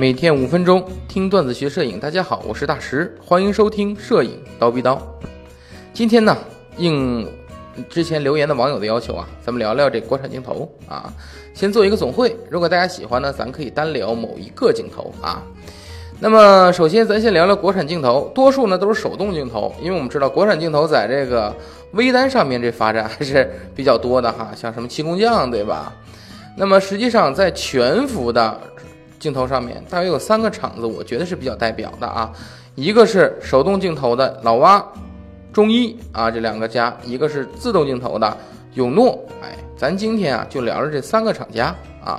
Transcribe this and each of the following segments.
每天五分钟听段子学摄影，大家好，我是大石，欢迎收听摄影刀逼刀。今天呢，应之前留言的网友的要求啊，咱们聊聊这国产镜头啊，先做一个总汇。如果大家喜欢呢，咱可以单聊某一个镜头啊。那么首先咱先聊聊国产镜头，多数呢都是手动镜头，因为我们知道国产镜头在这个微单上面这发展还是比较多的哈，像什么气功匠对吧？那么实际上在全幅的镜头上面，大约有三个厂子，我觉得是比较代表的啊。一个是手动镜头的老蛙、中医啊这两个家，一个是自动镜头的永诺。哎，咱今天啊就聊聊这三个厂家啊。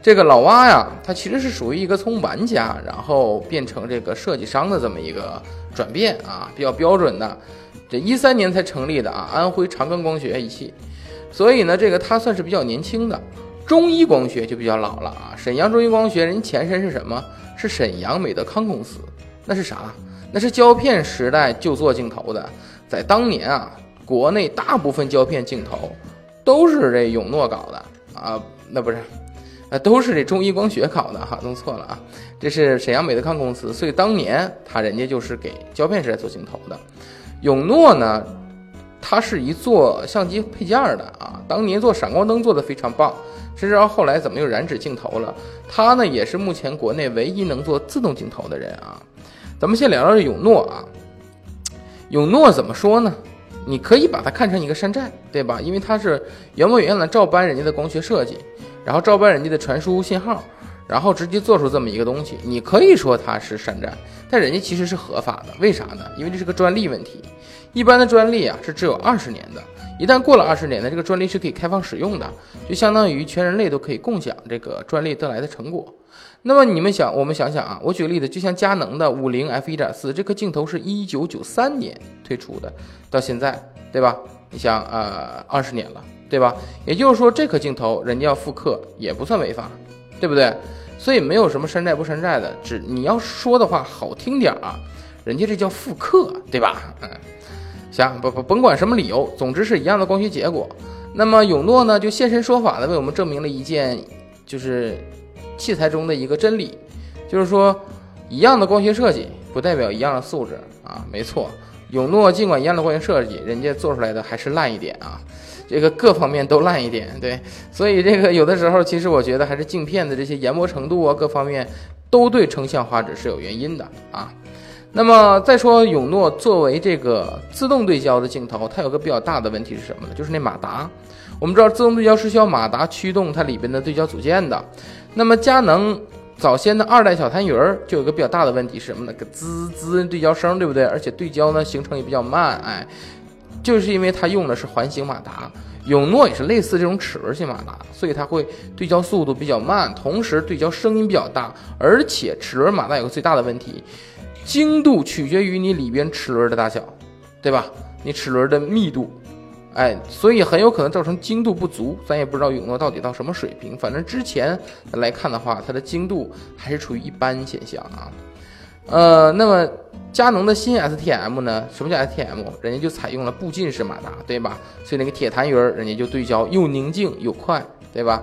这个老蛙呀，它其实是属于一个从玩家然后变成这个设计商的这么一个转变啊，比较标准的。这一三年才成立的啊，安徽长庚光学仪器，所以呢，这个它算是比较年轻的。中医光学就比较老了啊，沈阳中医光学人前身是什么？是沈阳美德康公司，那是啥？那是胶片时代就做镜头的，在当年啊，国内大部分胶片镜头都是这永诺搞的。啊，那不是，呃，都是这中医光学搞的哈，弄错了啊，这是沈阳美德康公司，所以当年他人家就是给胶片时代做镜头的，永诺呢，它是一做相机配件的啊，当年做闪光灯做的非常棒。谁知道后来怎么又染指镜头了？他呢也是目前国内唯一能做自动镜头的人啊。咱们先聊聊永诺啊。永诺怎么说呢？你可以把它看成一个山寨，对吧？因为它是原模原样的照搬人家的光学设计，然后照搬人家的传输信号，然后直接做出这么一个东西。你可以说它是山寨，但人家其实是合法的。为啥呢？因为这是个专利问题。一般的专利啊是只有二十年的。一旦过了二十年呢，这个专利是可以开放使用的，就相当于全人类都可以共享这个专利得来的成果。那么你们想，我们想想啊，我举个例子，就像佳能的五零 f 一点四这颗镜头是一九九三年推出的，到现在，对吧？你想，呃，二十年了，对吧？也就是说，这颗镜头人家要复刻也不算违法，对不对？所以没有什么山寨不山寨的，只你要说的话好听点儿啊，人家这叫复刻，对吧？嗯。行，不不，甭管什么理由，总之是一样的光学结果。那么永诺呢，就现身说法的为我们证明了一件，就是器材中的一个真理，就是说，一样的光学设计不代表一样的素质啊。没错，永诺尽管一样的光学设计，人家做出来的还是烂一点啊，这个各方面都烂一点。对，所以这个有的时候，其实我觉得还是镜片的这些研磨程度啊，各方面都对成像画质是有原因的啊。那么再说永诺作为这个自动对焦的镜头，它有个比较大的问题是什么呢？就是那马达。我们知道自动对焦是需要马达驱动它里边的对焦组件的。那么佳能早先的二代小痰盂儿就有个比较大的问题是什么呢？个滋滋对焦声，对不对？而且对焦呢行程也比较慢，哎，就是因为它用的是环形马达。永诺也是类似这种齿轮型马达，所以它会对焦速度比较慢，同时对焦声音比较大。而且齿轮马达有个最大的问题。精度取决于你里边齿轮的大小，对吧？你齿轮的密度，哎，所以很有可能造成精度不足。咱也不知道永诺到底到什么水平，反正之前来看的话，它的精度还是处于一般现象啊。呃，那么佳能的新 STM 呢？什么叫 STM？人家就采用了步进式马达，对吧？所以那个铁痰盂儿，人家就对焦又宁静又快，对吧？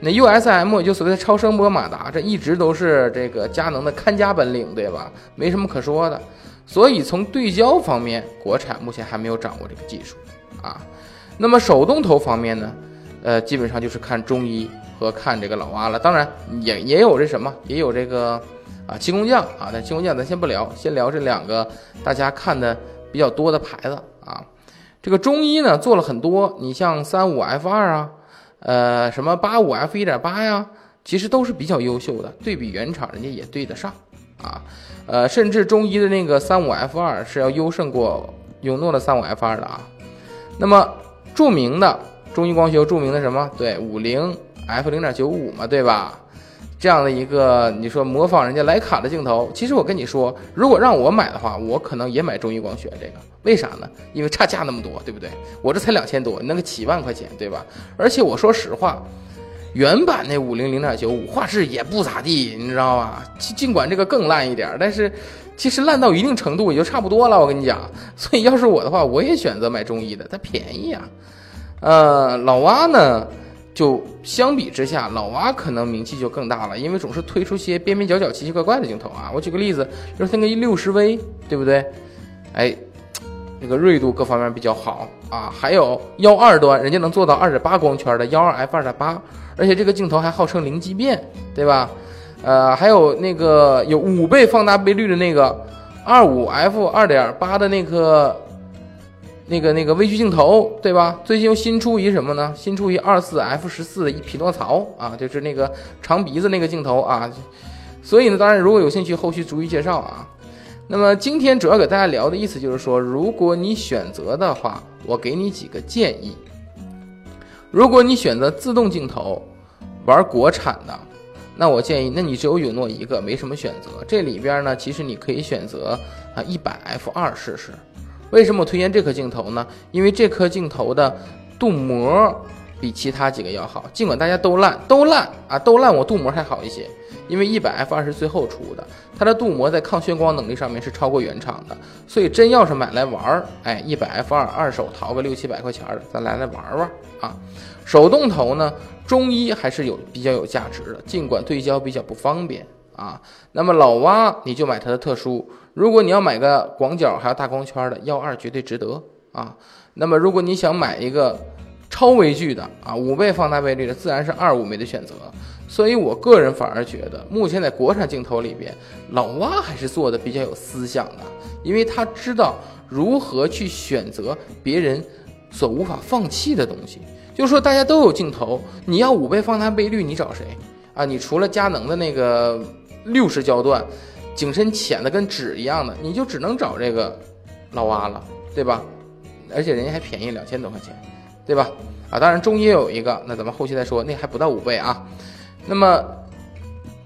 那 USM 就所谓的超声波马达，这一直都是这个佳能的看家本领，对吧？没什么可说的。所以从对焦方面，国产目前还没有掌握这个技术啊。那么手动头方面呢？呃，基本上就是看中医和看这个老蛙了。当然也也有这什么，也有这个啊气功匠啊。但气功匠咱先不聊，先聊这两个大家看的比较多的牌子啊。这个中医呢做了很多，你像三五 F 二啊。呃，什么八五 F 一点八呀，其实都是比较优秀的，对比原厂人家也对得上啊。呃，甚至中一的那个三五 F 二是要优胜过永诺的三五 F 二的啊。那么著名的中一光学，著名的什么？对，五零 F 零点九五嘛，对吧？这样的一个，你说模仿人家徕卡的镜头，其实我跟你说，如果让我买的话，我可能也买中医光学这个，为啥呢？因为差价那么多，对不对？我这才两千多，那个七万块钱，对吧？而且我说实话，原版那五零零点九五画质也不咋地，你知道吧？尽管这个更烂一点，但是其实烂到一定程度也就差不多了。我跟你讲，所以要是我的话，我也选择买中医的，它便宜啊。呃，老蛙呢？就相比之下，老蛙可能名气就更大了，因为总是推出些边边角角、奇奇怪怪的镜头啊。我举个例子，就是那个六十 V，对不对？哎，那个锐度各方面比较好啊。还有幺二端，人家能做到二点八光圈的幺二 F 二点八，而且这个镜头还号称零畸变，对吧？呃，还有那个有五倍放大倍率的那个二五 F 二点八的那个。那个那个微距镜头，对吧？最近又新出一什么呢？新出一二四 F 十四的一匹诺曹啊，就是那个长鼻子那个镜头啊。所以呢，当然如果有兴趣，后续逐一介绍啊。那么今天主要给大家聊的意思就是说，如果你选择的话，我给你几个建议。如果你选择自动镜头，玩国产的，那我建议，那你只有永诺一个，没什么选择。这里边呢，其实你可以选择啊一百 F 二试试。为什么我推荐这颗镜头呢？因为这颗镜头的镀膜比其他几个要好。尽管大家都烂，都烂啊，都烂，我镀膜还好一些。因为一百 F 二是最后出的，它的镀膜在抗眩光能力上面是超过原厂的。所以真要是买来玩儿，哎，一百 F 二二手淘个六七百块钱的，咱来来玩玩啊。手动头呢，中医还是有比较有价值的，尽管对焦比较不方便啊。那么老蛙你就买它的特殊。如果你要买个广角还有大光圈的幺二绝对值得啊。那么如果你想买一个超微距的啊，五倍放大倍率的，自然是二五枚的选择。所以我个人反而觉得，目前在国产镜头里边，老蛙还是做的比较有思想的，因为他知道如何去选择别人所无法放弃的东西。就是说大家都有镜头，你要五倍放大倍率，你找谁啊？你除了佳能的那个六十焦段。景深浅的跟纸一样的，你就只能找这个老蛙了，对吧？而且人家还便宜两千多块钱，对吧？啊，当然中也有一个，那咱们后期再说，那还不到五倍啊。那么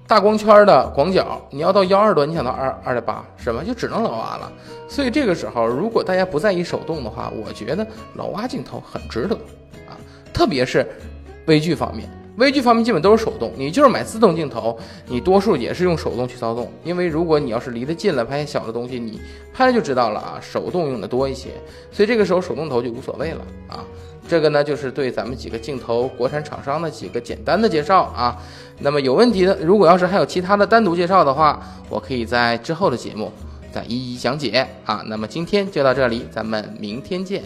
大光圈的广角，你要到幺二端，你想到二二点八，什么就只能老蛙了。所以这个时候，如果大家不在意手动的话，我觉得老蛙镜头很值得啊，特别是微距方面。微距方面基本都是手动，你就是买自动镜头，你多数也是用手动去操纵。因为如果你要是离得近了拍些小的东西，你拍了就知道了啊，手动用的多一些，所以这个时候手动头就无所谓了啊。这个呢就是对咱们几个镜头国产厂商的几个简单的介绍啊。那么有问题的，如果要是还有其他的单独介绍的话，我可以在之后的节目再一一讲解啊。那么今天就到这里，咱们明天见。